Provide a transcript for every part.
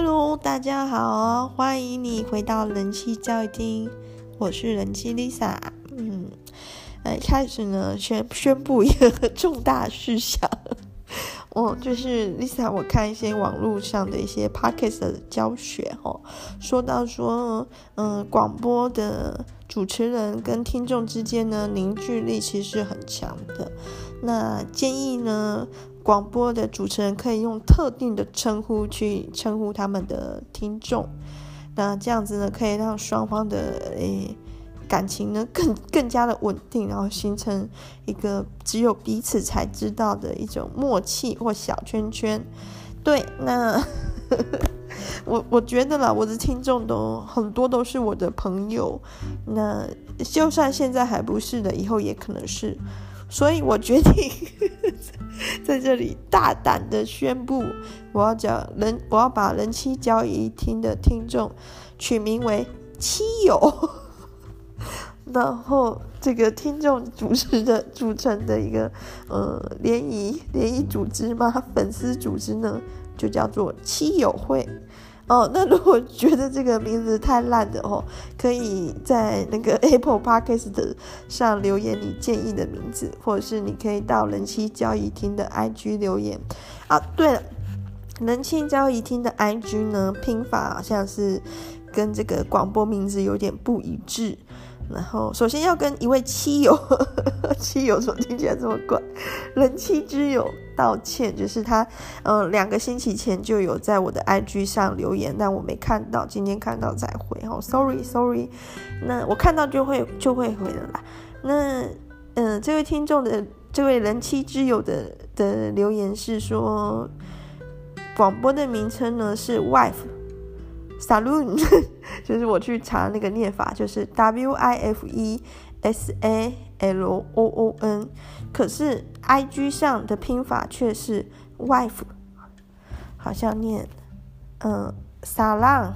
Hello，大家好，欢迎你回到人气教育厅，我是人气 Lisa。嗯，来开始呢，宣宣布一个重大事项。我，就是 Lisa，我看一些网络上的一些 Podcast 的教学哦，说到说，嗯，广播的主持人跟听众之间呢，凝聚力其实是很强的。那建议呢，广播的主持人可以用特定的称呼去称呼他们的听众，那这样子呢，可以让双方的诶。感情呢更更加的稳定，然后形成一个只有彼此才知道的一种默契或小圈圈。对，那 我我觉得啦，我的听众都很多都是我的朋友，那就算现在还不是的，以后也可能是。所以我决定 在这里大胆的宣布，我要叫人，我要把人妻交易厅的听众取名为妻友。然后这个听众组织的组成的一个呃联谊联谊组织嘛，粉丝组织呢就叫做妻友会哦。那如果觉得这个名字太烂的哦，可以在那个 Apple Podcast 上留言你建议的名字，或者是你可以到人妻交易厅的 IG 留言啊。对了，人妻交易厅的 IG 呢拼法好像是跟这个广播名字有点不一致。然后，首先要跟一位妻友，妻友怎么听起来这么怪？人妻之友道歉，就是他，嗯、两个星期前就有在我的 IG 上留言，但我没看到，今天看到再回，哦，sorry sorry，那我看到就会就会回的啦。那，嗯、这位听众的这位人妻之友的的留言是说，广播的名称呢是 wife。Saloon 就是我去查那个念法，就是 W I F E S A L O O N，可是 I G 上的拼法却是 wife，好像念嗯 Salon，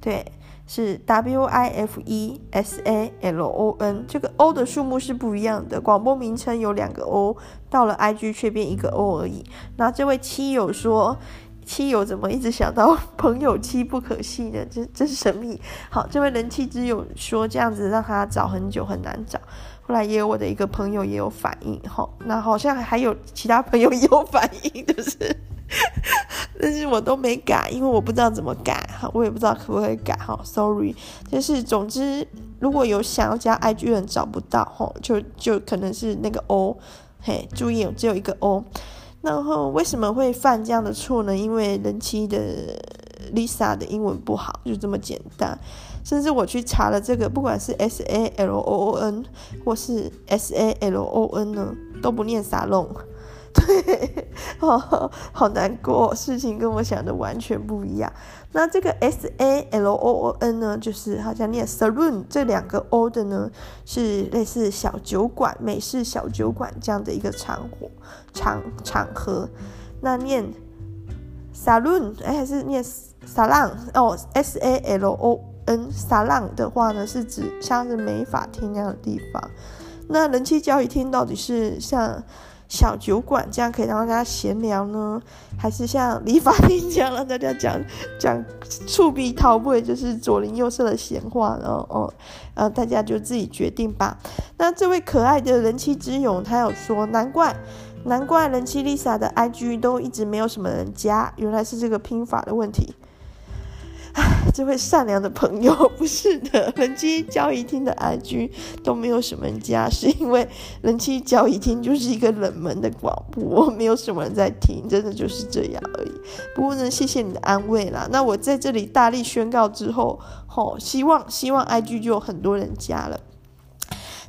对，是 W I F E S A L O N，这个 O 的数目是不一样的，广播名称有两个 O，到了 I G 却变一个 O 而已。那这位妻友说。妻友怎么一直想到朋友妻不可信呢？这真神秘。好，这位人气之友说这样子让他找很久很难找。后来也有我的一个朋友也有反应，哈，那好像还有其他朋友也有反应，就是，但是我都没改，因为我不知道怎么改，哈，我也不知道可不可以改，哈，sorry。就是总之，如果有想要加 IG 人找不到，哈，就就可能是那个 O，嘿，注意，只有一个 O。然后为什么会犯这样的错呢？因为人妻的 Lisa 的英文不好，就这么简单。甚至我去查了这个，不管是 S A L O O N 或是 S A L O N 呢，都不念沙龙。对，好，好难过，事情跟我想的完全不一样。那这个 S A L O O N 呢，就是好像念 saloon 这两个 O 的呢，是类似小酒馆、美式小酒馆这样的一个场合场场合。那念 saloon 哎，还是念 salon 哦，S A L O N salon 的话呢，是指像是美发厅那样的地方。那人妻交易厅到底是像？小酒馆这样可以让大家闲聊呢，还是像理发店这样让大家讲讲触鼻桃味，就是左邻右舍的闲话，然后哦，呃，大家就自己决定吧。那这位可爱的人妻之勇，他有说，难怪难怪人妻 Lisa 的 IG 都一直没有什么人加，原来是这个拼法的问题。这位善良的朋友，不是的，人妻交易厅的 IG 都没有什么人加，是因为人妻交易厅就是一个冷门的广播，没有什么人在听，真的就是这样而已。不过呢，谢谢你的安慰啦。那我在这里大力宣告之后，吼、希望希望 IG 就有很多人加了。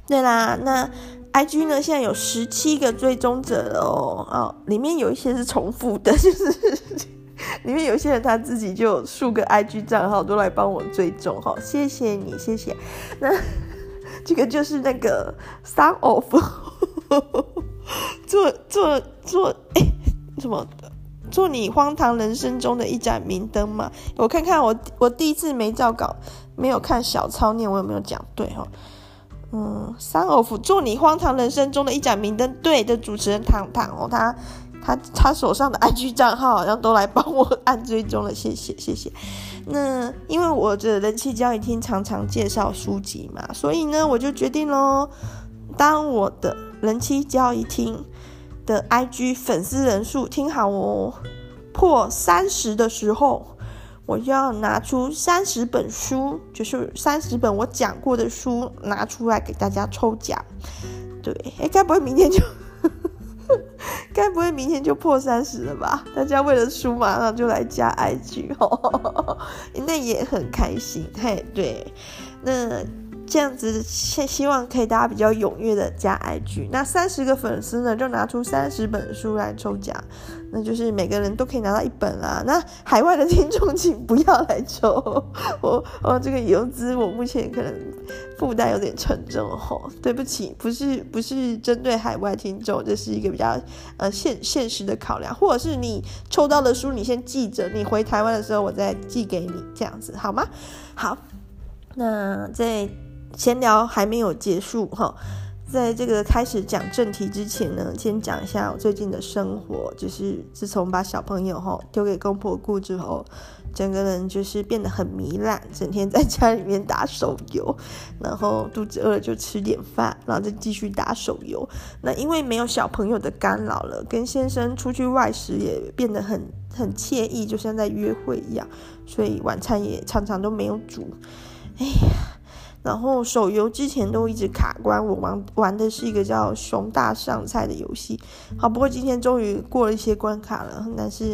对啦，那 IG 呢现在有十七个追踪者哦，哦，里面有一些是重复的，就是。里面有些人他自己就有数个 IG 账号都来帮我追踪哈，谢谢你，谢谢。那这个就是那个 Son of 做做做哎什么做你荒唐人生中的一盏明灯嘛？我看看我我第一次没照稿，没有看小抄念我有没有讲对哈？嗯，Son of 做你荒唐人生中的一盏明灯，对的主持人糖糖哦他。他他手上的 IG 账号好像都来帮我按追踪了，谢谢谢谢。那因为我的人气交易厅常常介绍书籍嘛，所以呢，我就决定喽，当我的人气交易厅的 IG 粉丝人数听好哦，破三十的时候，我就要拿出三十本书，就是三十本我讲过的书拿出来给大家抽奖。对，哎，该不会明天就？该不会明天就破三十了吧？大家为了输马上就来加 IG 哦，那也很开心。嘿，对，那。这样子希希望可以大家比较踊跃的加 IG，那三十个粉丝呢，就拿出三十本书来抽奖，那就是每个人都可以拿到一本啦。那海外的听众请不要来抽，我我这个邮资我目前可能负担有点沉重哦，对不起，不是不是针对海外听众，这是一个比较呃现现实的考量，或者是你抽到的书你先记着，你回台湾的时候我再寄给你，这样子好吗？好，那在。闲聊还没有结束哈，在这个开始讲正题之前呢，先讲一下我最近的生活。就是自从把小朋友哈丢给公婆顾之后，整个人就是变得很糜烂，整天在家里面打手游，然后肚子饿了就吃点饭，然后再继续打手游。那因为没有小朋友的干扰了，跟先生出去外食也变得很很惬意，就像在约会一样，所以晚餐也常常都没有煮。哎呀。然后手游之前都一直卡关，我玩玩的是一个叫《熊大上菜》的游戏。好，不过今天终于过了一些关卡了，但是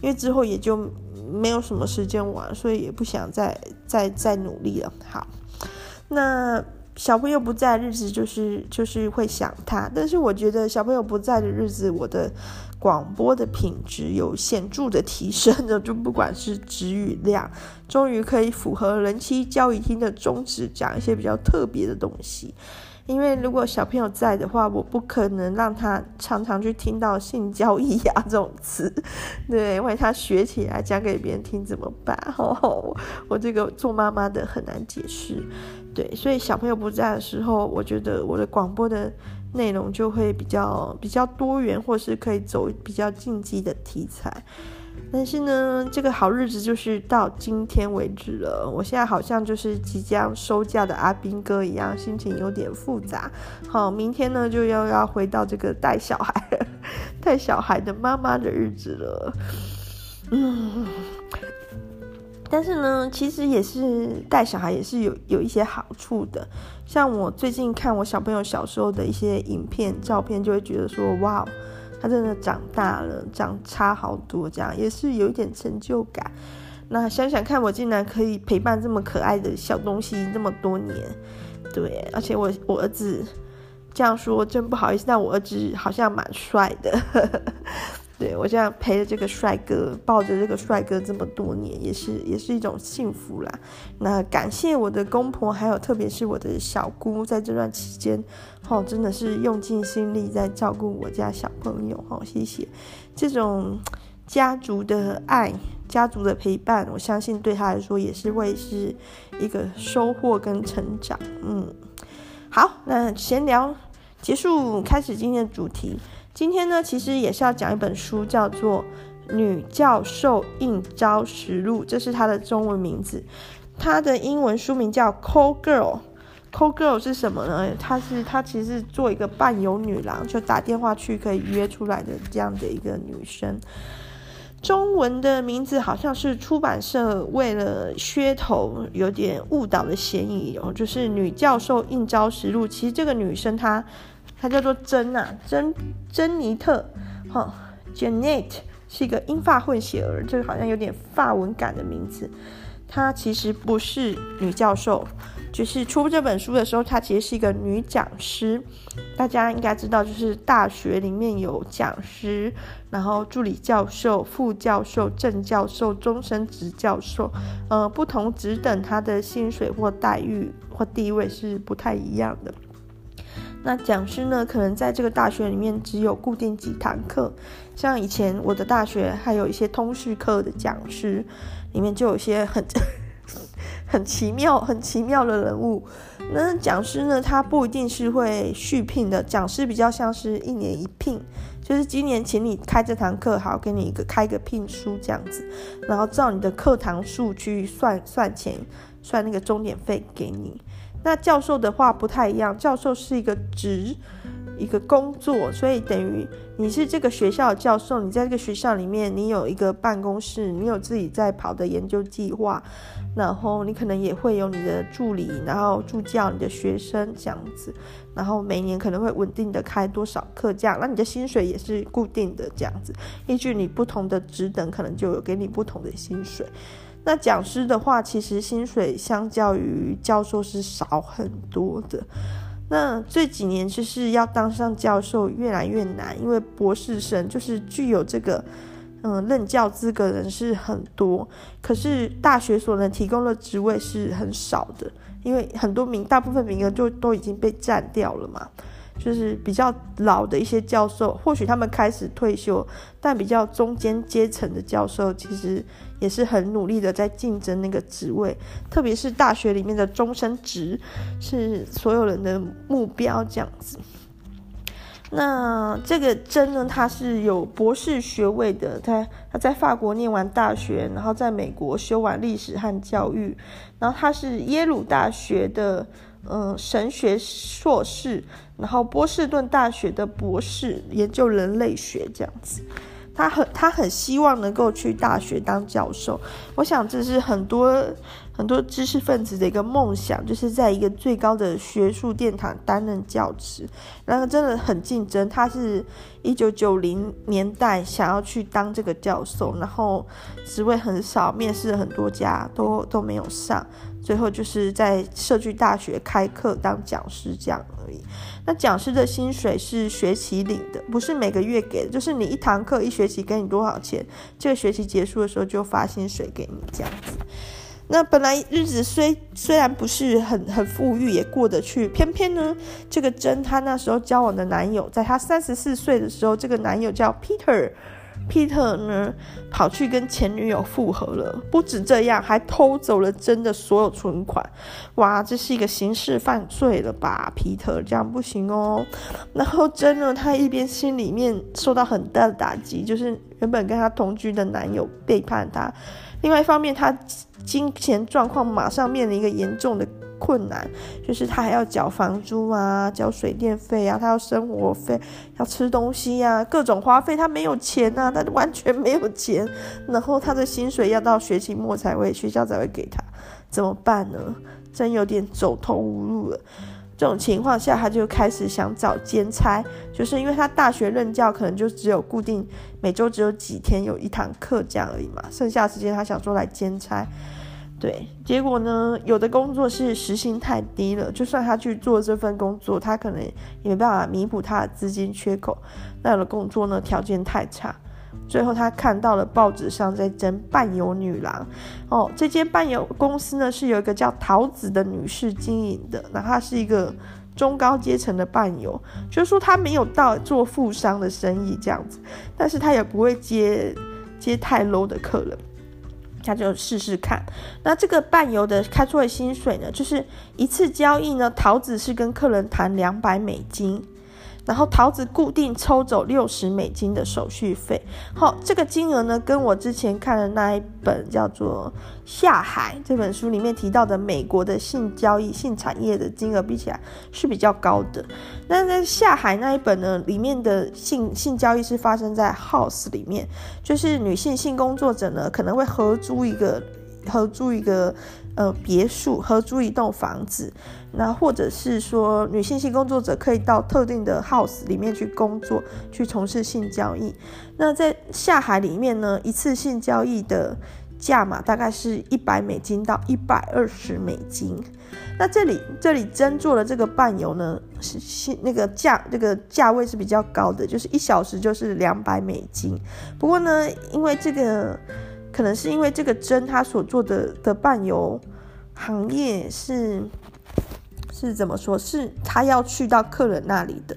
因为之后也就没有什么时间玩，所以也不想再再再努力了。好，那。小朋友不在的日子，就是就是会想他，但是我觉得小朋友不在的日子，我的广播的品质有显著的提升的，就不管是质与量，终于可以符合人妻交易厅的宗旨，讲一些比较特别的东西。因为如果小朋友在的话，我不可能让他常常去听到性交易啊这种词，对，万一他学起来讲给别人听怎么办？哦，我这个做妈妈的很难解释，对，所以小朋友不在的时候，我觉得我的广播的内容就会比较比较多元，或是可以走比较禁忌的题材。但是呢，这个好日子就是到今天为止了。我现在好像就是即将收假的阿兵哥一样，心情有点复杂。好，明天呢就要要回到这个带小孩、带小孩的妈妈的日子了。嗯，但是呢，其实也是带小孩也是有有一些好处的。像我最近看我小朋友小时候的一些影片、照片，就会觉得说，哇。他真的长大了，长差好多，这样也是有一点成就感。那想想看，我竟然可以陪伴这么可爱的小东西这么多年，对，而且我我儿子这样说真不好意思，但我儿子好像蛮帅的。对，我这样陪着这个帅哥，抱着这个帅哥这么多年，也是也是一种幸福啦。那感谢我的公婆，还有特别是我的小姑，在这段期间，哦，真的是用尽心力在照顾我家小朋友，哦，谢谢。这种家族的爱，家族的陪伴，我相信对他来说也是会是一个收获跟成长。嗯，好，那闲聊结束，开始今天的主题。今天呢，其实也是要讲一本书，叫做《女教授应招实录》，这是它的中文名字。它的英文书名叫《Call Girl》。Call Girl 是什么呢？它是它其实是做一个伴游女郎，就打电话去可以约出来的这样的一个女生。中文的名字好像是出版社为了噱头有点误导的嫌疑哦，就是《女教授应招实录》。其实这个女生她。她叫做珍啊，珍珍妮特，哈、哦、，Janet 是一个英法混血儿，这个好像有点法文感的名字。她其实不是女教授，就是出这本书的时候，她其实是一个女讲师。大家应该知道，就是大学里面有讲师，然后助理教授、副教授、正教授、终身职教授，呃，不同职等，他的薪水或待遇或地位是不太一样的。那讲师呢，可能在这个大学里面只有固定几堂课，像以前我的大学还有一些通识课的讲师，里面就有一些很 很奇妙、很奇妙的人物，那讲师呢，他不一定是会续聘的，讲师比较像是一年一聘，就是今年请你开这堂课，好，给你一个开个聘书这样子，然后照你的课堂数去算算钱，算那个钟点费给你。那教授的话不太一样，教授是一个职。一个工作，所以等于你是这个学校的教授，你在这个学校里面，你有一个办公室，你有自己在跑的研究计划，然后你可能也会有你的助理，然后助教你的学生这样子，然后每年可能会稳定的开多少课这样，那你的薪水也是固定的这样子，依据你不同的职等，可能就有给你不同的薪水。那讲师的话，其实薪水相较于教授是少很多的。那这几年就是要当上教授越来越难，因为博士生就是具有这个嗯任教资格的人是很多，可是大学所能提供的职位是很少的，因为很多名大部分名额就都已经被占掉了嘛。就是比较老的一些教授，或许他们开始退休，但比较中间阶层的教授，其实也是很努力的在竞争那个职位。特别是大学里面的终身职，是所有人的目标这样子。那这个真呢，他是有博士学位的，他他在法国念完大学，然后在美国修完历史和教育，然后他是耶鲁大学的。嗯，神学硕士，然后波士顿大学的博士，研究人类学这样子。他很他很希望能够去大学当教授。我想这是很多很多知识分子的一个梦想，就是在一个最高的学术殿堂担任教职。然后真的很竞争。他是一九九零年代想要去当这个教授，然后职位很少，面试很多家都都没有上。最后就是在社区大学开课当讲师这样而已。那讲师的薪水是学期领的，不是每个月给的，就是你一堂课一学期给你多少钱，这个学期结束的时候就发薪水给你这样子。那本来日子虽虽然不是很很富裕，也过得去，偏偏呢，这个真她那时候交往的男友，在她三十四岁的时候，这个男友叫 Peter。Peter 呢，跑去跟前女友复合了，不止这样，还偷走了真的所有存款。哇，这是一个刑事犯罪了吧？Peter 这样不行哦。然后真呢，她一边心里面受到很大的打击，就是原本跟她同居的男友背叛她；另外一方面，她金钱状况马上面临一个严重的。困难就是他还要缴房租啊，缴水电费啊，他要生活费，要吃东西呀、啊，各种花费，他没有钱啊，他完全没有钱。然后他的薪水要到学期末才会，学校才会给他，怎么办呢？真有点走投无路了。这种情况下，他就开始想找兼差，就是因为他大学任教可能就只有固定每周只有几天有一堂课这样而已嘛，剩下时间他想说来兼差。对，结果呢，有的工作是时薪太低了，就算他去做这份工作，他可能也没办法弥补他的资金缺口。那有的工作呢，条件太差。最后他看到了报纸上在征伴游女郎，哦，这间伴游公司呢是有一个叫桃子的女士经营的，那她是一个中高阶层的伴游，就是说她没有到做富商的生意这样子，但是她也不会接接太 low 的客人。他就试试看，那这个伴游的开出的薪水呢，就是一次交易呢，桃子是跟客人谈两百美金。然后桃子固定抽走六十美金的手续费，好，这个金额呢，跟我之前看的那一本叫做《下海》这本书里面提到的美国的性交易、性产业的金额比起来是比较高的。那在《下海》那一本呢，里面的性性交易是发生在 house 里面，就是女性性工作者呢可能会合租一个。合租一个呃别墅，合租一栋房子，那或者是说女性性工作者可以到特定的 house 里面去工作，去从事性交易。那在下海里面呢，一次性交易的价码大概是一百美金到一百二十美金。那这里这里真做的这个伴游呢，是那个价这个价位是比较高的，就是一小时就是两百美金。不过呢，因为这个。可能是因为这个珍他所做的的伴游行业是是怎么说？是他要去到客人那里的，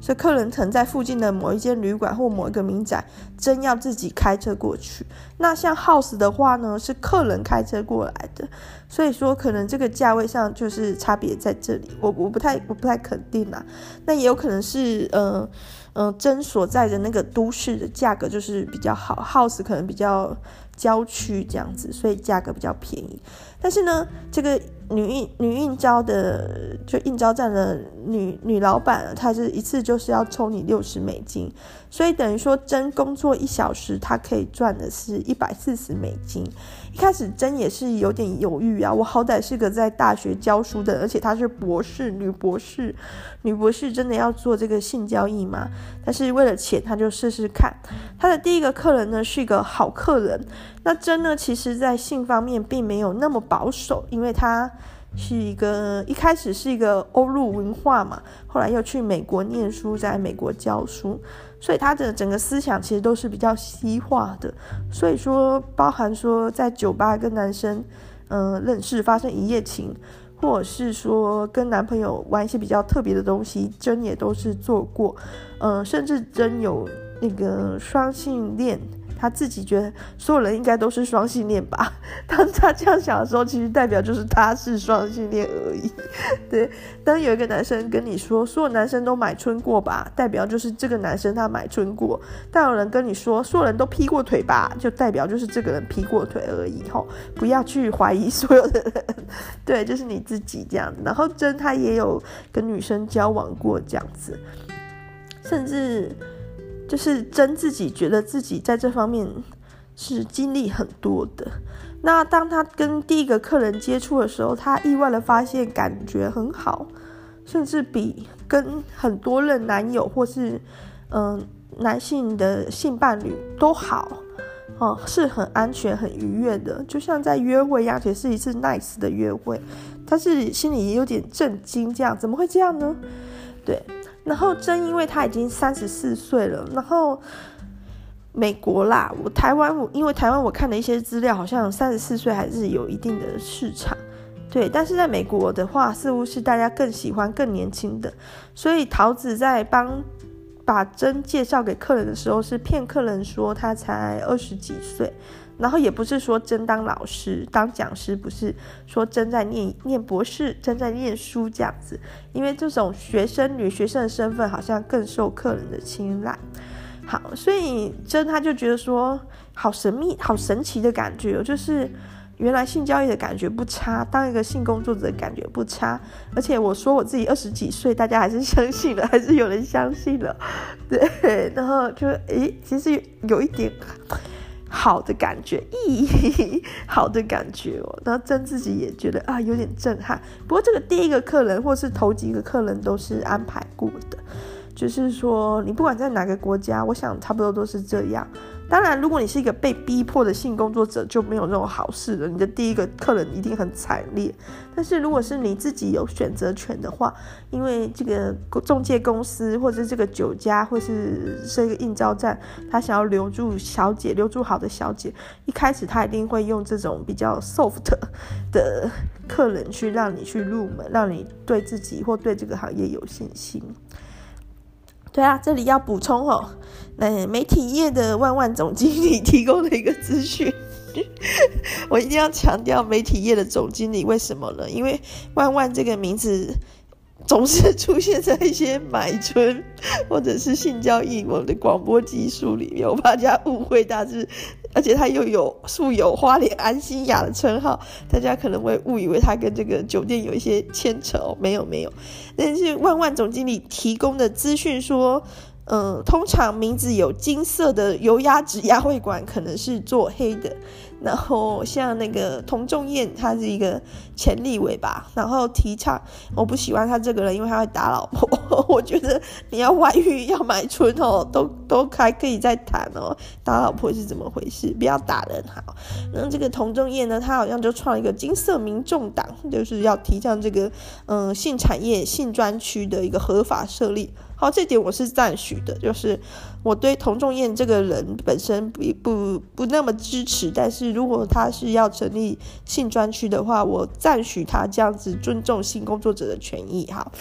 所以客人曾在附近的某一间旅馆或某一个民宅，真要自己开车过去。那像 house 的话呢，是客人开车过来的，所以说可能这个价位上就是差别在这里。我我不太我不太肯定啦，那也有可能是呃嗯真所在的那个都市的价格就是比较好，house 可能比较郊区这样子，所以价格比较便宜。但是呢，这个。女应女应召的就应召站的女女老板，她是一次就是要抽你六十美金，所以等于说真工作一小时，她可以赚的是一百四十美金。一开始真也是有点犹豫啊，我好歹是个在大学教书的，而且她是博士，女博士，女博士真的要做这个性交易吗？但是为了钱，她就试试看。她的第一个客人呢是一个好客人，那真呢其实在性方面并没有那么保守，因为她。是一个一开始是一个欧陆文化嘛，后来又去美国念书，在美国教书，所以他的整个思想其实都是比较西化的。所以说，包含说在酒吧跟男生嗯、呃、认识发生一夜情，或者是说跟男朋友玩一些比较特别的东西，真也都是做过，嗯、呃，甚至真有那个双性恋。他自己觉得所有人应该都是双性恋吧？当他这样想的时候，其实代表就是他是双性恋而已。对，当有一个男生跟你说所有男生都买春过吧，代表就是这个男生他买春过；但有人跟你说所有人都劈过腿吧，就代表就是这个人劈过腿而已。吼，不要去怀疑所有的人，对，就是你自己这样子。然后真他也有跟女生交往过这样子，甚至。就是真自己觉得自己在这方面是经历很多的。那当他跟第一个客人接触的时候，他意外的发现感觉很好，甚至比跟很多任男友或是嗯、男性的性伴侣都好哦，是很安全、很愉悦的，就像在约会一样，而且是一次 nice 的约会。他是心里也有点震惊，这样怎么会这样呢？对。然后真因为他已经三十四岁了，然后美国啦，我台湾我因为台湾我看了一些资料，好像三十四岁还是有一定的市场，对。但是在美国的话，似乎是大家更喜欢更年轻的，所以桃子在帮把真介绍给客人的时候，是骗客人说他才二十几岁。然后也不是说真当老师、当讲师，不是说真在念念博士、真在念书这样子，因为这种学生女学生的身份好像更受客人的青睐。好，所以真他就觉得说，好神秘、好神奇的感觉，就是原来性交易的感觉不差，当一个性工作者的感觉不差，而且我说我自己二十几岁，大家还是相信了，还是有人相信了，对，然后就诶，其实有一点。好的感觉，咦，好的感觉哦。然后真自己也觉得啊，有点震撼。不过这个第一个客人或是头几个客人都是安排过的，就是说你不管在哪个国家，我想差不多都是这样。当然，如果你是一个被逼迫的性工作者，就没有那种好事了。你的第一个客人一定很惨烈。但是，如果是你自己有选择权的话，因为这个中介公司或者这个酒家或是是一个应召站，他想要留住小姐，留住好的小姐，一开始他一定会用这种比较 soft 的客人去让你去入门，让你对自己或对这个行业有信心。对啊，这里要补充哦，那媒体业的万万总经理提供的一个资讯，我一定要强调媒体业的总经理为什么呢？因为万万这个名字总是出现在一些买春或者是性交易我的广播技术里面，我怕大家误会他是。而且他又有素有花莲安心雅的称号，大家可能会误以为他跟这个酒店有一些牵扯哦，没有没有。但是万万总经理提供的资讯说，嗯，通常名字有金色的油压纸压会馆可能是做黑的。然后像那个童仲彦，他是一个前立委吧，然后提倡，我不喜欢他这个人，因为他会打老婆。我觉得你要外遇要买春哦，都都还可以再谈哦，打老婆是怎么回事？不要打人好。那这个童仲彦呢，他好像就创一个金色民众党，就是要提倡这个嗯性产业性专区的一个合法设立。好，这点我是赞许的，就是我对童仲彦这个人本身不不不那么支持，但是。如果他是要成立性专区的话，我赞许他这样子尊重性工作者的权益。好，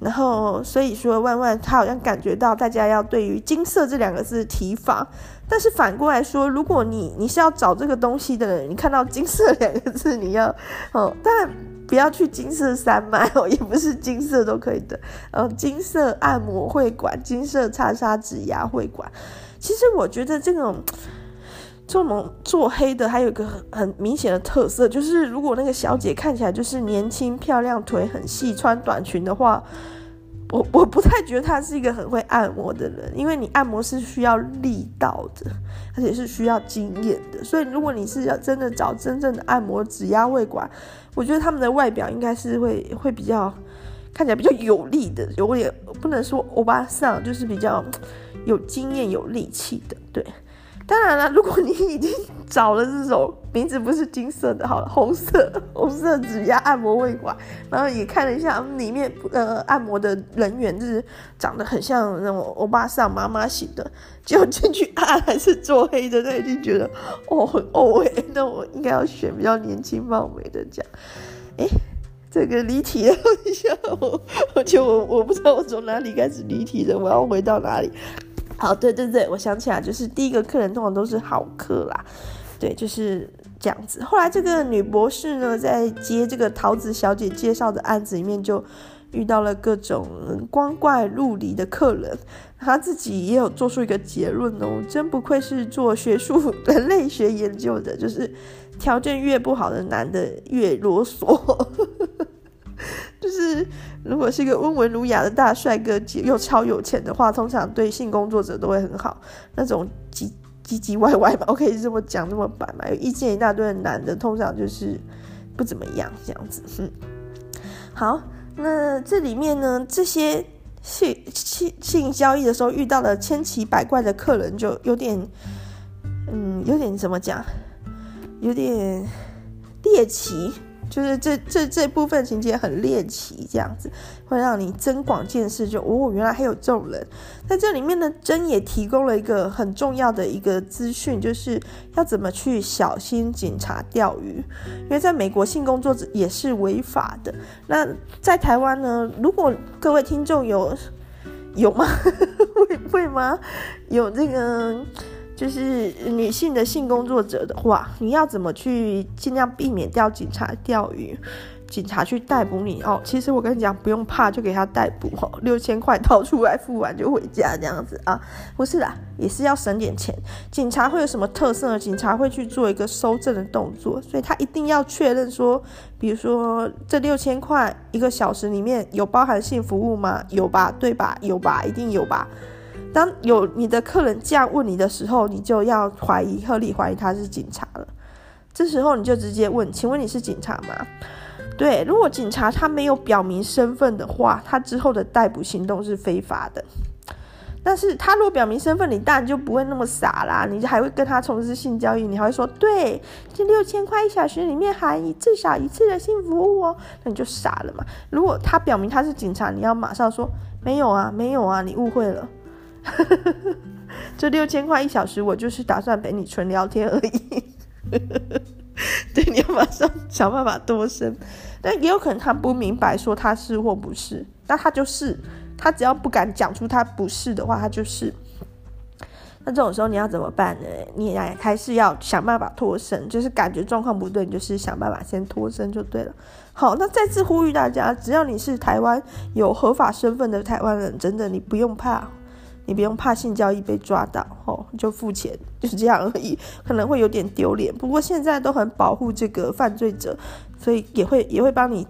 然后所以说万万他好像感觉到大家要对于“金色”这两个字提防，但是反过来说，如果你你是要找这个东西的人，你看到“金色”两个字，你要哦，但不要去金色山脉哦，也不是金色都可以的，呃，金色按摩会馆、金色叉叉指压会馆。其实我觉得这种 做蒙做黑的还有一个很很明显的特色，就是如果那个小姐看起来就是年轻漂亮、腿很细、穿短裙的话，我我不太觉得她是一个很会按摩的人，因为你按摩是需要力道的，而且是需要经验的。所以如果你是要真的找真正的按摩指压会馆，我觉得他们的外表应该是会会比较看起来比较有力的，有点不能说欧巴桑，就是比较。有经验、有力气的，对。当然了，如果你已经找了这种名字不是金色的，好了，红色、红色指压按摩会馆，然后也看了一下里面呃按摩的人员，就是长得很像那种欧巴桑妈妈型的，就进去按还是做黑的，那已经觉得哦很欧哎，那我应该要选比较年轻貌美的这样。哎，这个离题了一下，我而且我我不知道我从哪里开始离题的，我要回到哪里？好，对对对，我想起来，就是第一个客人通常都是好客啦，对，就是这样子。后来这个女博士呢，在接这个桃子小姐介绍的案子里面，就遇到了各种光怪陆离的客人，她自己也有做出一个结论哦，真不愧是做学术人类学研究的，就是条件越不好的男的越啰嗦。就是，如果是一个温文儒雅的大帅哥，又超有钱的话，通常对性工作者都会很好。那种唧唧唧歪歪嘛，我可以这么讲，这么白嘛，有意见一大堆的男的，通常就是不怎么样这样子。嗯，好，那这里面呢，这些性性性交易的时候遇到了千奇百怪的客人，就有点，嗯，有点怎么讲，有点猎奇。就是这这这部分情节很猎奇，这样子会让你增广见识就。就哦，原来还有这种人。在这里面呢，真也提供了一个很重要的一个资讯，就是要怎么去小心警察钓鱼。因为在美国，性工作者也是违法的。那在台湾呢，如果各位听众有有吗？会会吗？有这个。就是女性的性工作者的话，你要怎么去尽量避免掉警察钓鱼，警察去逮捕你哦？其实我跟你讲，不用怕，就给他逮捕哦，六千块掏出来付完就回家这样子啊？不是啦，也是要省点钱。警察会有什么特色呢？警察会去做一个搜证的动作，所以他一定要确认说，比如说这六千块一个小时里面有包含性服务吗？有吧，对吧？有吧，一定有吧。当有你的客人这样问你的时候，你就要怀疑，合理怀疑他是警察了。这时候你就直接问：“请问你是警察吗？”对，如果警察他没有表明身份的话，他之后的逮捕行动是非法的。但是他如果表明身份，你当然就不会那么傻啦，你就还会跟他从事性交易，你还会说：“对，这六千块一小时里面含一至少一次的性服务哦。”那你就傻了嘛。如果他表明他是警察，你要马上说：“没有啊，没有啊，你误会了。” 这六千块一小时，我就是打算陪你纯聊天而已。对，你要马上想办法脱身。但也有可能他不明白说他是或不是，那他就是，他只要不敢讲出他不是的话，他就是。那这种时候你要怎么办呢？你还是要想办法脱身，就是感觉状况不对，你就是想办法先脱身就对了。好，那再次呼吁大家，只要你是台湾有合法身份的台湾人，真的你不用怕。你不用怕性交易被抓到，哦，就付钱，就是这样而已。可能会有点丢脸，不过现在都很保护这个犯罪者，所以也会也会帮你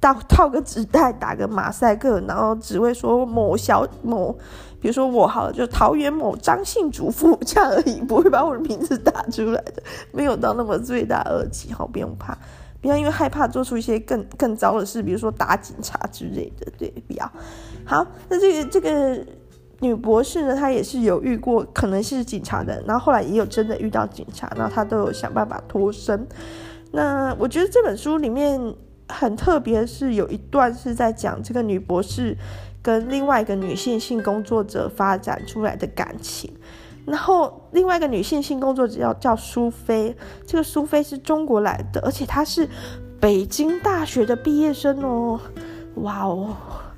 套套个纸袋，打个马赛克，然后只会说某小某，比如说我好了，就桃园某张姓主妇这样而已，不会把我的名字打出来的，没有到那么罪大恶极，好，不用怕，不要因为害怕做出一些更更糟的事，比如说打警察之类的，对，不要。好，那这个这个。女博士呢，她也是有遇过可能是警察的，然后后来也有真的遇到警察，然后她都有想办法脱身。那我觉得这本书里面很特别，是有一段是在讲这个女博士跟另外一个女性性工作者发展出来的感情。然后另外一个女性性工作者叫叫苏菲，这个苏菲是中国来的，而且她是北京大学的毕业生哦。哇哦，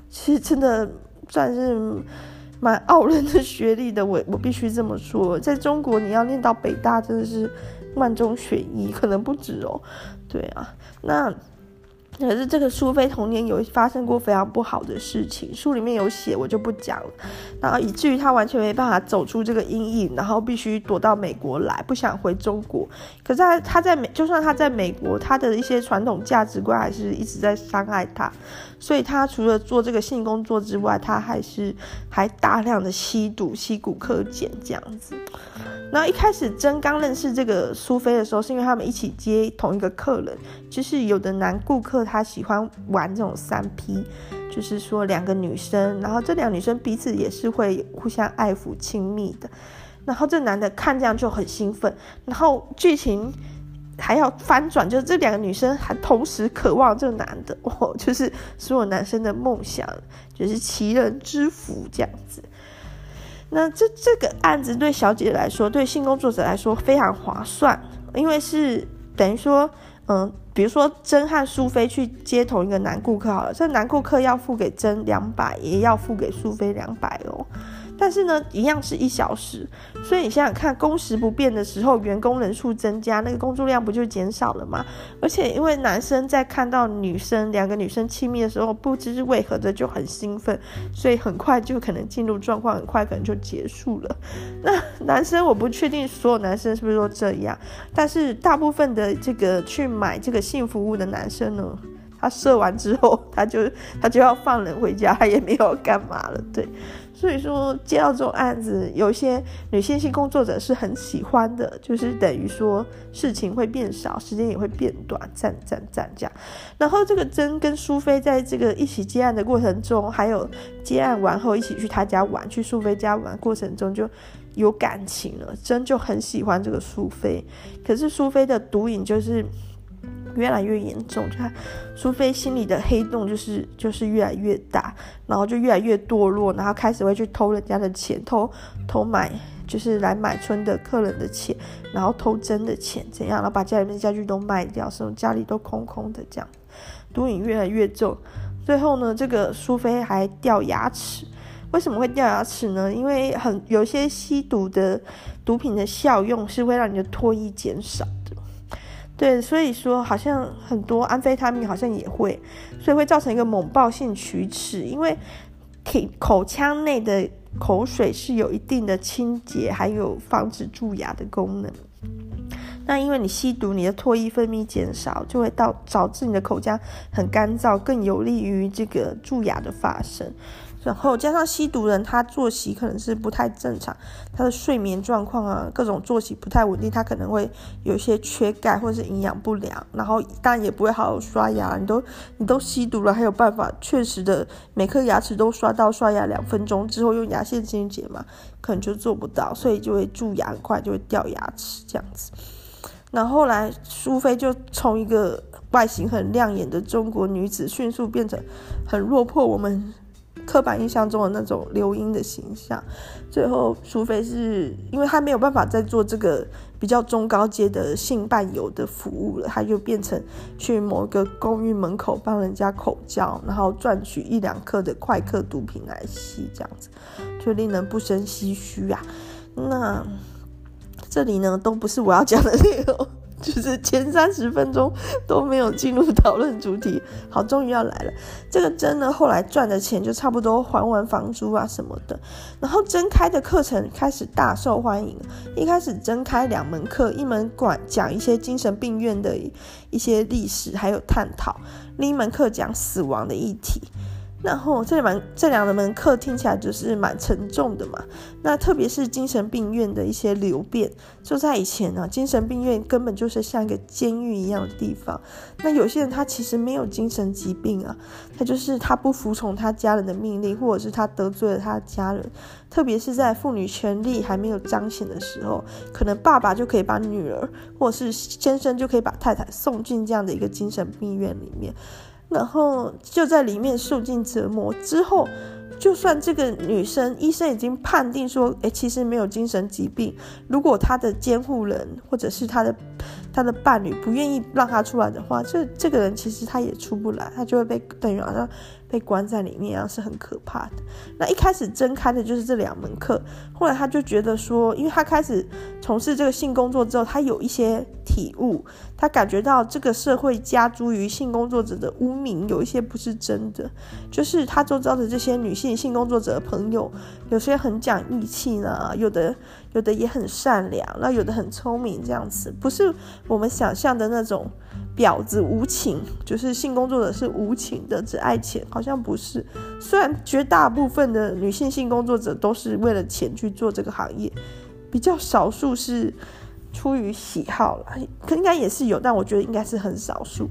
其实真的算是蛮傲人的学历的，我我必须这么说，在中国你要念到北大真的是万中选一，可能不止哦。对啊，那。可是这个苏菲童年有发生过非常不好的事情，书里面有写，我就不讲了。然后以至于他完全没办法走出这个阴影，然后必须躲到美国来，不想回中国。可是他他在美，就算他在美国，他的一些传统价值观还是一直在伤害他。所以他除了做这个性工作之外，他还是还大量的吸毒、吸古柯碱这样子。然后一开始真刚认识这个苏菲的时候，是因为他们一起接同一个客人，就是有的男顾客他喜欢玩这种三 P，就是说两个女生，然后这两女生彼此也是会互相爱抚亲密的，然后这男的看这样就很兴奋，然后剧情还要翻转，就是这两个女生还同时渴望这个男的，哦，就是所有男生的梦想，就是奇人之福这样子。那这这个案子对小姐来说，对性工作者来说非常划算，因为是等于说，嗯，比如说珍和苏菲去接同一个男顾客好了，这男顾客要付给珍两百，也要付给苏菲两百哦。但是呢，一样是一小时，所以你想想看，工时不变的时候，员工人数增加，那个工作量不就减少了吗？而且因为男生在看到女生两个女生亲密的时候，不知是为何的就很兴奋，所以很快就可能进入状况，很快可能就结束了。那男生我不确定所有男生是不是都这样，但是大部分的这个去买这个性服务的男生呢，他射完之后，他就他就要放人回家，他也没有干嘛了，对。所以说接到这种案子，有一些女性性工作者是很喜欢的，就是等于说事情会变少，时间也会变短，赞赞赞这样。然后这个真跟苏菲在这个一起接案的过程中，还有接案完后一起去他家玩，去苏菲家玩过程中就有感情了，真就很喜欢这个苏菲，可是苏菲的毒瘾就是。越来越严重，就苏菲心里的黑洞就是就是越来越大，然后就越来越堕落，然后开始会去偷人家的钱，偷偷买就是来买春的客人的钱，然后偷真的钱，怎样，然后把家里面家具都卖掉，什么家里都空空的这样，毒瘾越来越重，最后呢，这个苏菲还掉牙齿，为什么会掉牙齿呢？因为很有些吸毒的毒品的效用是会让你的唾液减少的。对，所以说好像很多安非他命好像也会，所以会造成一个猛爆性龋齿，因为体口腔内的口水是有一定的清洁还有防止蛀牙的功能。那因为你吸毒，你的唾液分泌减少，就会导导致你的口腔很干燥，更有利于这个蛀牙的发生。然后加上吸毒人，他作息可能是不太正常，他的睡眠状况啊，各种作息不太稳定，他可能会有一些缺钙或者是营养不良，然后但也不会好好刷牙。你都你都吸毒了，还有办法确实的每颗牙齿都刷到刷牙两分钟之后用牙线清洁嘛？可能就做不到，所以就会蛀牙，很快就会掉牙齿这样子。然后后来苏菲就从一个外形很亮眼的中国女子，迅速变成很落魄我们。刻板印象中的那种流音的形象，最后除非是因为他没有办法再做这个比较中高阶的性伴游的服务了，他就变成去某个公寓门口帮人家口交，然后赚取一两克的快克毒品来吸，这样子就令人不胜唏嘘啊。那这里呢，都不是我要讲的内容。就是前三十分钟都没有进入讨论主题，好，终于要来了。这个针呢，后来赚的钱就差不多还完房租啊什么的，然后珍开的课程开始大受欢迎。一开始珍开两门课，一门管讲一些精神病院的一些历史还有探讨，另一门课讲死亡的议题。然后这两门这两门课听起来就是蛮沉重的嘛。那特别是精神病院的一些流变，就在以前呢、啊，精神病院根本就是像一个监狱一样的地方。那有些人他其实没有精神疾病啊，他就是他不服从他家人的命令，或者是他得罪了他家人。特别是在妇女权利还没有彰显的时候，可能爸爸就可以把女儿，或者是先生就可以把太太送进这样的一个精神病院里面。然后就在里面受尽折磨之后，就算这个女生医生已经判定说，诶，其实没有精神疾病，如果她的监护人或者是她的她的伴侣不愿意让她出来的话，这这个人其实他也出不来，他就会被等于好像被关在里面啊，是很可怕的。那一开始睁开的就是这两门课，后来他就觉得说，因为他开始从事这个性工作之后，他有一些体悟，他感觉到这个社会加诸于性工作者的污名有一些不是真的，就是他周遭的这些女性。性工作者的朋友，有些很讲义气呢，有的有的也很善良，那有的很聪明，这样子不是我们想象的那种婊子无情，就是性工作者是无情的，只爱钱，好像不是。虽然绝大部分的女性性工作者都是为了钱去做这个行业，比较少数是出于喜好了，可应该也是有，但我觉得应该是很少数。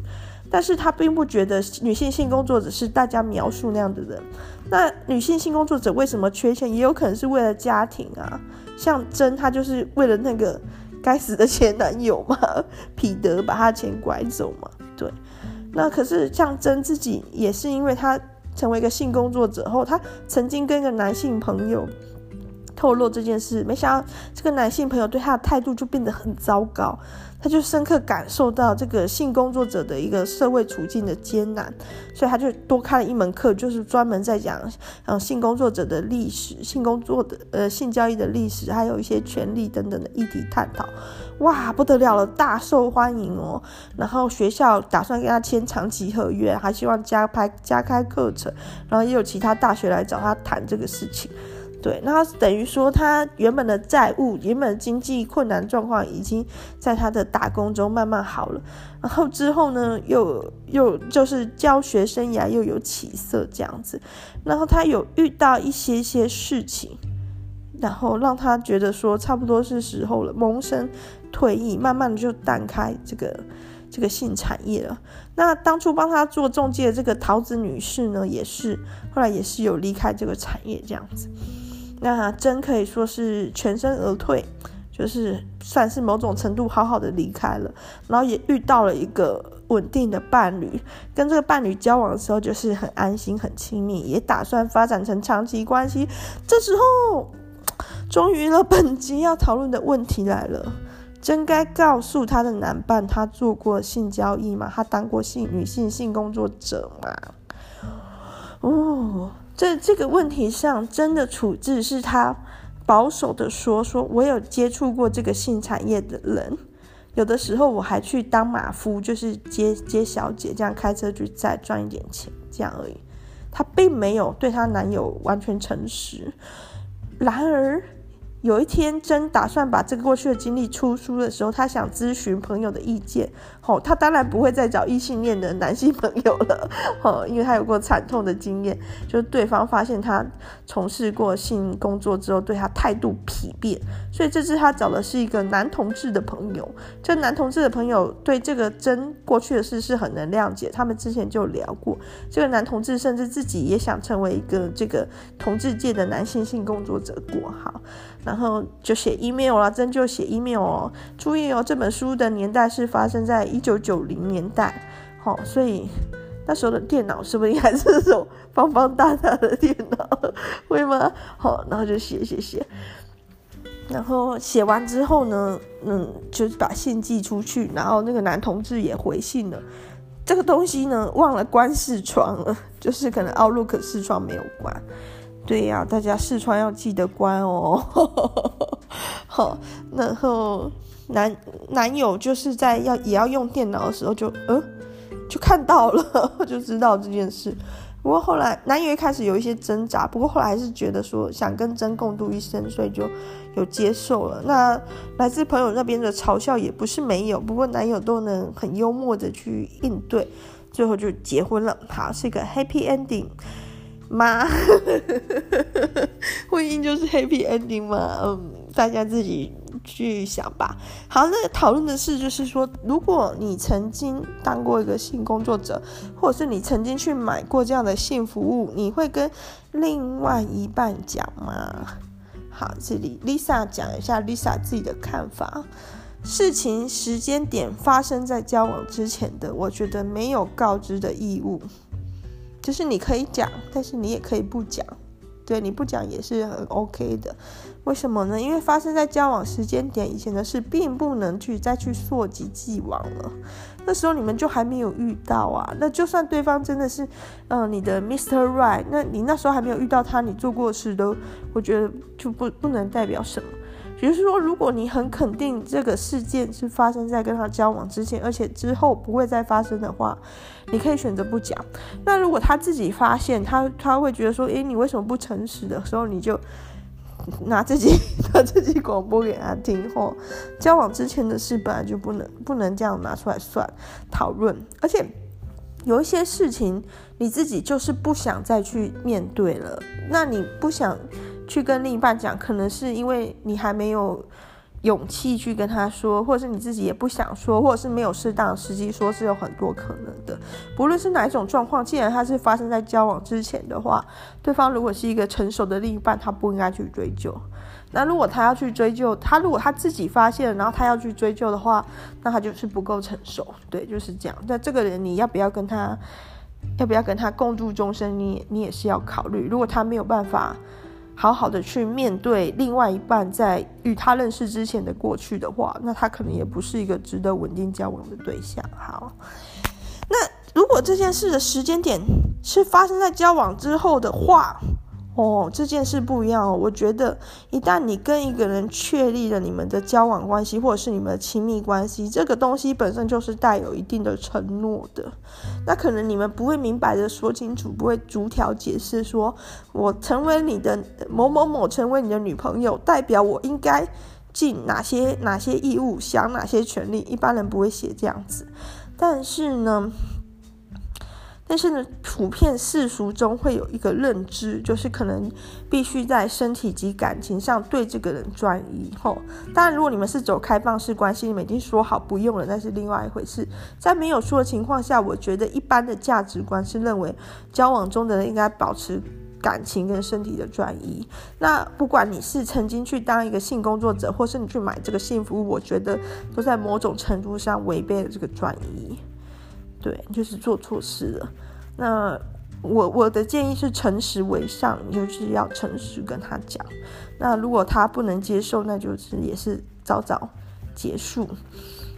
但是他并不觉得女性性工作者是大家描述那样的人。那女性性工作者为什么缺钱？也有可能是为了家庭啊。像真，他就是为了那个该死的前男友嘛，彼得把他钱拐走嘛。对。那可是像真自己也是因为他成为一个性工作者后，他曾经跟一个男性朋友透露这件事，没想到这个男性朋友对他的态度就变得很糟糕。他就深刻感受到这个性工作者的一个社会处境的艰难，所以他就多开了一门课，就是专门在讲，嗯，性工作者的历史、性工作的呃性交易的历史，还有一些权利等等的议题探讨。哇，不得了了，大受欢迎哦。然后学校打算跟他签长期合约，还希望加拍加开课程，然后也有其他大学来找他谈这个事情。对，那等于说他原本的债务、原本的经济困难状况，已经在他的打工中慢慢好了。然后之后呢，又又就是教学生涯又有起色这样子。然后他有遇到一些些事情，然后让他觉得说差不多是时候了，萌生退役，慢慢的就淡开这个这个性产业了。那当初帮他做中介的这个桃子女士呢，也是后来也是有离开这个产业这样子。那真可以说是全身而退，就是算是某种程度好好的离开了，然后也遇到了一个稳定的伴侣，跟这个伴侣交往的时候就是很安心、很亲密，也打算发展成长期关系。这时候，终于了，本集要讨论的问题来了：真该告诉他的男伴他做过性交易吗？他当过性女性性工作者吗？哦。在这个问题上，真的处置是他保守的说，说我有接触过这个性产业的人，有的时候我还去当马夫，就是接接小姐，这样开车去再赚一点钱，这样而已。她并没有对她男友完全诚实。然而。有一天，真打算把这个过去的经历出书的时候，她想咨询朋友的意见。哦，他当然不会再找异性恋的男性朋友了。哦，因为他有过惨痛的经验，就是对方发现他从事过性工作之后，对他态度丕变。所以这次他找的是一个男同志的朋友。这男同志的朋友对这个真过去的事是很能谅解。他们之前就聊过，这个男同志甚至自己也想成为一个这个同志界的男性性工作者过好。然后就写 email 啦，真就写 email 哦。注意哦，这本书的年代是发生在一九九零年代，好、所以那时候的电脑是不是还是那种方方大大的电脑？会吗？好、然后就写写写，然后写完之后呢，嗯，就把信寄出去，然后那个男同志也回信了。这个东西呢，忘了关视窗了，就是可能 Outlook 视窗没有关。对呀、大家视窗要记得关哦。好，然后男男友就是在要也要用电脑的时候就，呃就看到了，就知道这件事。不过后来男友一开始有一些挣扎，不过后来还是觉得说想跟真共度一生，所以就有接受了。那来自朋友那边的嘲笑也不是没有，不过男友都能很幽默的去应对，最后就结婚了。好，是一个 happy ending。吗？婚姻就是 happy ending 吗？嗯，大家自己去想吧。好，那讨论的是，就是说，如果你曾经当过一个性工作者，或者是你曾经去买过这样的性服务，你会跟另外一半讲吗？好，这里 Lisa 讲一下 Lisa 自己的看法。事情时间点发生在交往之前的，我觉得没有告知的义务。就是你可以讲，但是你也可以不讲。对，你不讲也是很 OK 的。为什么呢？因为发生在交往时间点以前的事，并不能去再去溯及既往了。那时候你们就还没有遇到啊。那就算对方真的是，嗯、你的 Mr. Right，那你那时候还没有遇到他，你做过的事都，我觉得就不不能代表什么。比如说，如果你很肯定这个事件是发生在跟他交往之前，而且之后不会再发生的话，你可以选择不讲。那如果他自己发现，他他会觉得说，诶，你为什么不诚实的时候，你就 拿自己 拿自己广播给他听。吼，交往之前的事本来就不能不能这样拿出来算讨论，而且有一些事情你自己就是不想再去面对了，那你不想。去跟另一半讲，可能是因为你还没有勇气去跟他说，或者是你自己也不想说，或者是没有适当的时机说，是有很多可能的。不论是哪一种状况，既然它是发生在交往之前的话，对方如果是一个成熟的另一半，他不应该去追究。那如果他要去追究，他如果他自己发现，然后他要去追究的话，那他就是不够成熟。对，就是这样。那这个人你要不要跟他，要不要跟他共度终生？你你也是要考虑。如果他没有办法。好好的去面对另外一半在与他认识之前的过去的话，那他可能也不是一个值得稳定交往的对象。好，那如果这件事的时间点是发生在交往之后的话。哦，这件事不一样哦。我觉得，一旦你跟一个人确立了你们的交往关系，或者是你们的亲密关系，这个东西本身就是带有一定的承诺的。那可能你们不会明白的说清楚，不会逐条解释说，我成为你的某某某，成为你的女朋友，代表我应该尽哪些哪些义务，享哪些权利。一般人不会写这样子，但是呢。但是呢，普遍世俗中会有一个认知，就是可能必须在身体及感情上对这个人专一。吼，当然，如果你们是走开放式关系，你们已经说好不用了，那是另外一回事。在没有说的情况下，我觉得一般的价值观是认为交往中的人应该保持感情跟身体的专一。那不管你是曾经去当一个性工作者，或是你去买这个性服务，我觉得都在某种程度上违背了这个专一。对，就是做错事了。那我我的建议是诚实为上，就是要诚实跟他讲。那如果他不能接受，那就是也是早早结束。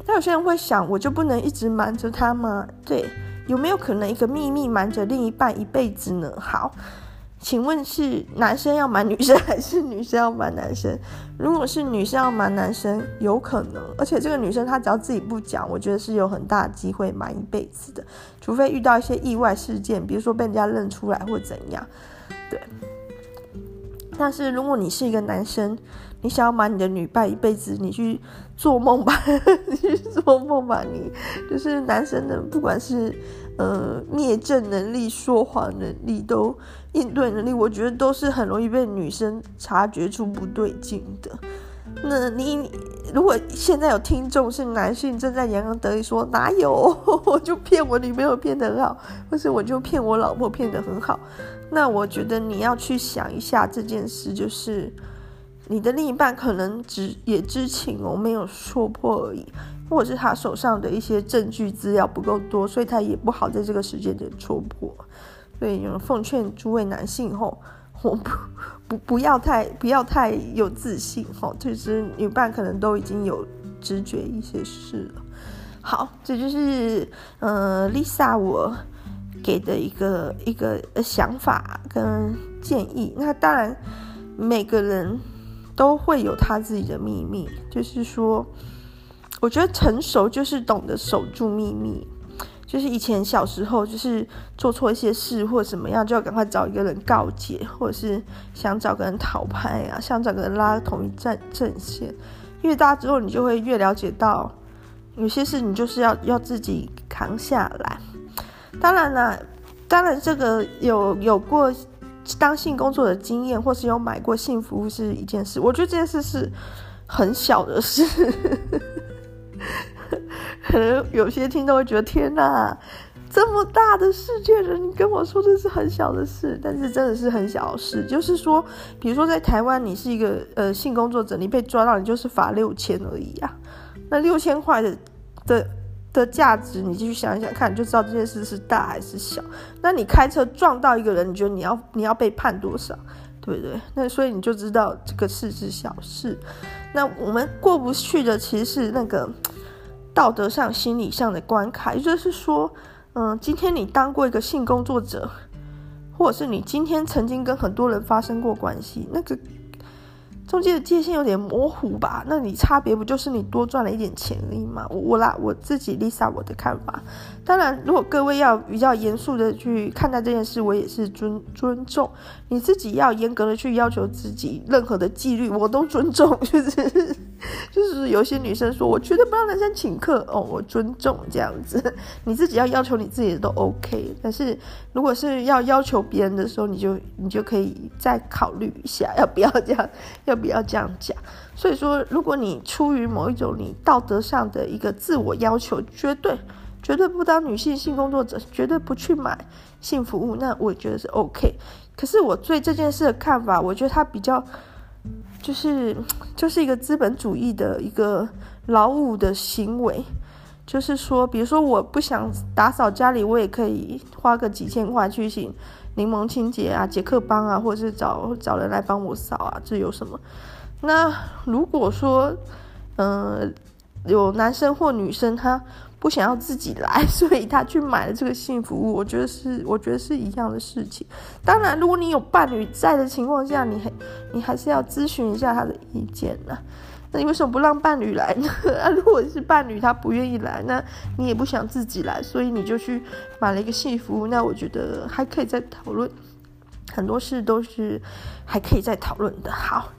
那有些人会想，我就不能一直瞒着他吗？对，有没有可能一个秘密瞒着另一半一辈子呢？好。请问是男生要瞒女生，还是女生要瞒男生？如果是女生要瞒男生，有可能，而且这个女生她只要自己不讲，我觉得是有很大机会瞒一辈子的，除非遇到一些意外事件，比如说被人家认出来或怎样。对。但是如果你是一个男生，你想要瞒你的女伴一辈子，你去做梦吧，你去做梦吧，你就是男生的，不管是。呃，灭证能力、说谎能力都应对能力，我觉得都是很容易被女生察觉出不对劲的。那你如果现在有听众是男性，正在洋洋得意说哪有，我就骗我女朋友骗得很好，或是我就骗我老婆骗得很好，那我觉得你要去想一下这件事，就是你的另一半可能只也知情哦，没有说破而已。或者是他手上的一些证据资料不够多，所以他也不好在这个时间点戳破。所以，奉劝诸位男性吼，我不不不要太不要太有自信吼，就是女伴可能都已经有直觉一些事了。好，这就是呃 Lisa 我给的一个一个想法跟建议。那当然，每个人都会有他自己的秘密，就是说。我觉得成熟就是懂得守住秘密，就是以前小时候就是做错一些事或者怎么样，就要赶快找一个人告解，或者是想找个人讨拍啊，想找个人拉同一战阵线。越大之后，你就会越了解到，有些事你就是要要自己扛下来。当然啦，当然这个有有过当性工作的经验，或是有买过性服务是一件事。我觉得这件事是很小的事。可能有些听众会觉得天哪，这么大的世界人，你跟我说这是很小的事，但是真的是很小事。就是说，比如说在台湾，你是一个呃性工作者，你被抓到，你就是罚六千而已啊。那六千块的的的价值，你继续想一想看，就知道这件事是大还是小。那你开车撞到一个人，你觉得你要你要被判多少？对不对？那所以你就知道这个事是小事。那我们过不去的其实是那个道德上、心理上的关卡，也就是说，嗯，今天你当过一个性工作者，或者是你今天曾经跟很多人发生过关系，那个。中间的界限有点模糊吧？那你差别不就是你多赚了一点钱而已吗？我我啦，我自己 Lisa 我的看法。当然，如果各位要比较严肃的去看待这件事，我也是尊尊重。你自己要严格的去要求自己，任何的纪律我都尊重。就是就是有些女生说，我绝对不让男生请客哦，我尊重这样子。你自己要要求你自己都 OK，但是如果是要要求别人的时候，你就你就可以再考虑一下，要不要这样，要不不要这样讲。所以说，如果你出于某一种你道德上的一个自我要求，绝对。绝对不当女性性工作者，绝对不去买性服务，那我觉得是 OK。可是我对这件事的看法，我觉得它比较就是就是一个资本主义的一个劳务的行为，就是说，比如说我不想打扫家里，我也可以花个几千块去请柠檬清洁啊、杰克帮啊，或者是找找人来帮我扫啊，这有什么？那如果说，嗯、有男生或女生他。不想要自己来，所以他去买了这个性服务。我觉得是，我觉得是一样的事情。当然，如果你有伴侣在的情况下，你还你还是要咨询一下他的意见呢。那你为什么不让伴侣来呢？啊，如果是伴侣他不愿意来，那你也不想自己来，所以你就去买了一个性服。那我觉得还可以再讨论，很多事都是还可以再讨论的。好。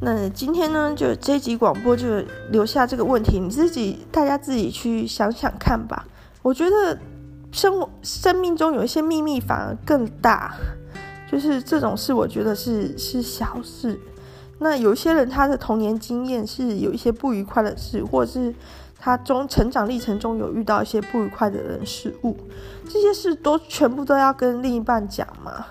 那今天呢，就这集广播就留下这个问题，你自己大家自己去想想看吧。我觉得生活生命中有一些秘密反而更大，就是这种事，我觉得是是小事。那有些人他的童年经验是有一些不愉快的事，或者是他中成长历程中有遇到一些不愉快的人事物，这些事都全部都要跟另一半讲嘛。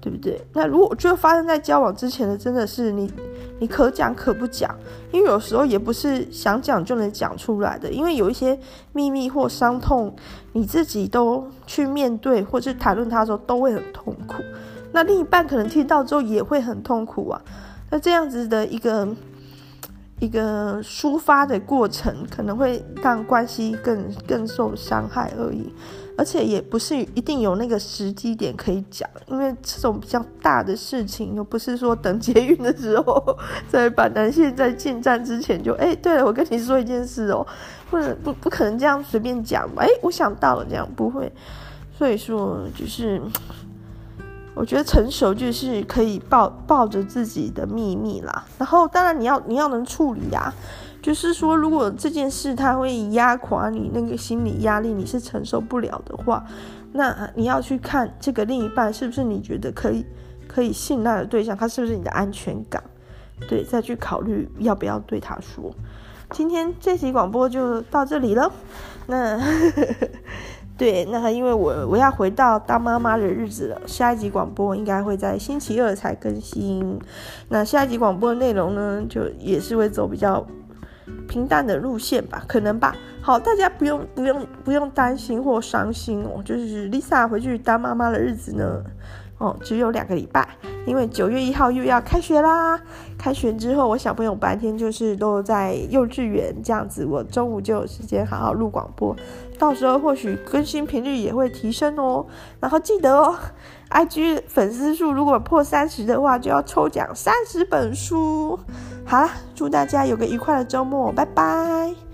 对不对？那如果就发生在交往之前的，真的是你，你可讲可不讲，因为有时候也不是想讲就能讲出来的，因为有一些秘密或伤痛，你自己都去面对或是谈论它的时候，都会很痛苦。那另一半可能听到之后也会很痛苦啊。那这样子的一个一个抒发的过程，可能会让关系更更受伤害而已。而且也不是一定有那个时机点可以讲，因为这种比较大的事情，又不是说等捷运的时候，在把南线在进站之前就，哎，对了，我跟你说一件事哦，或者不不可能这样随便讲吧？哎，我想到了，这样不会。所以说，就是我觉得成熟就是可以抱抱着自己的秘密啦，然后当然你要你要能处理呀、啊。就是说，如果这件事它会压垮你那个心理压力，你是承受不了的话，那你要去看这个另一半是不是你觉得可以可以信赖的对象，他是不是你的安全感，对，再去考虑要不要对他说。今天这期广播就到这里了。那 对，那因为我我要回到当妈妈的日子了，下一集广播应该会在星期二才更新。那下一集广播的内容呢，就也是会走比较。平淡的路线吧，可能吧。好，大家不用不用不用担心或伤心哦。就是 Lisa 回去当妈妈的日子呢，哦，只有两个礼拜，因为九月一号又要开学啦。开学之后，我小朋友白天就是都在幼稚园这样子，我中午就有时间好好录广播。到时候或许更新频率也会提升哦。然后记得哦，IG 粉丝数如果破三十的话，就要抽奖三十本书。好啦，祝大家有个愉快的周末，拜拜。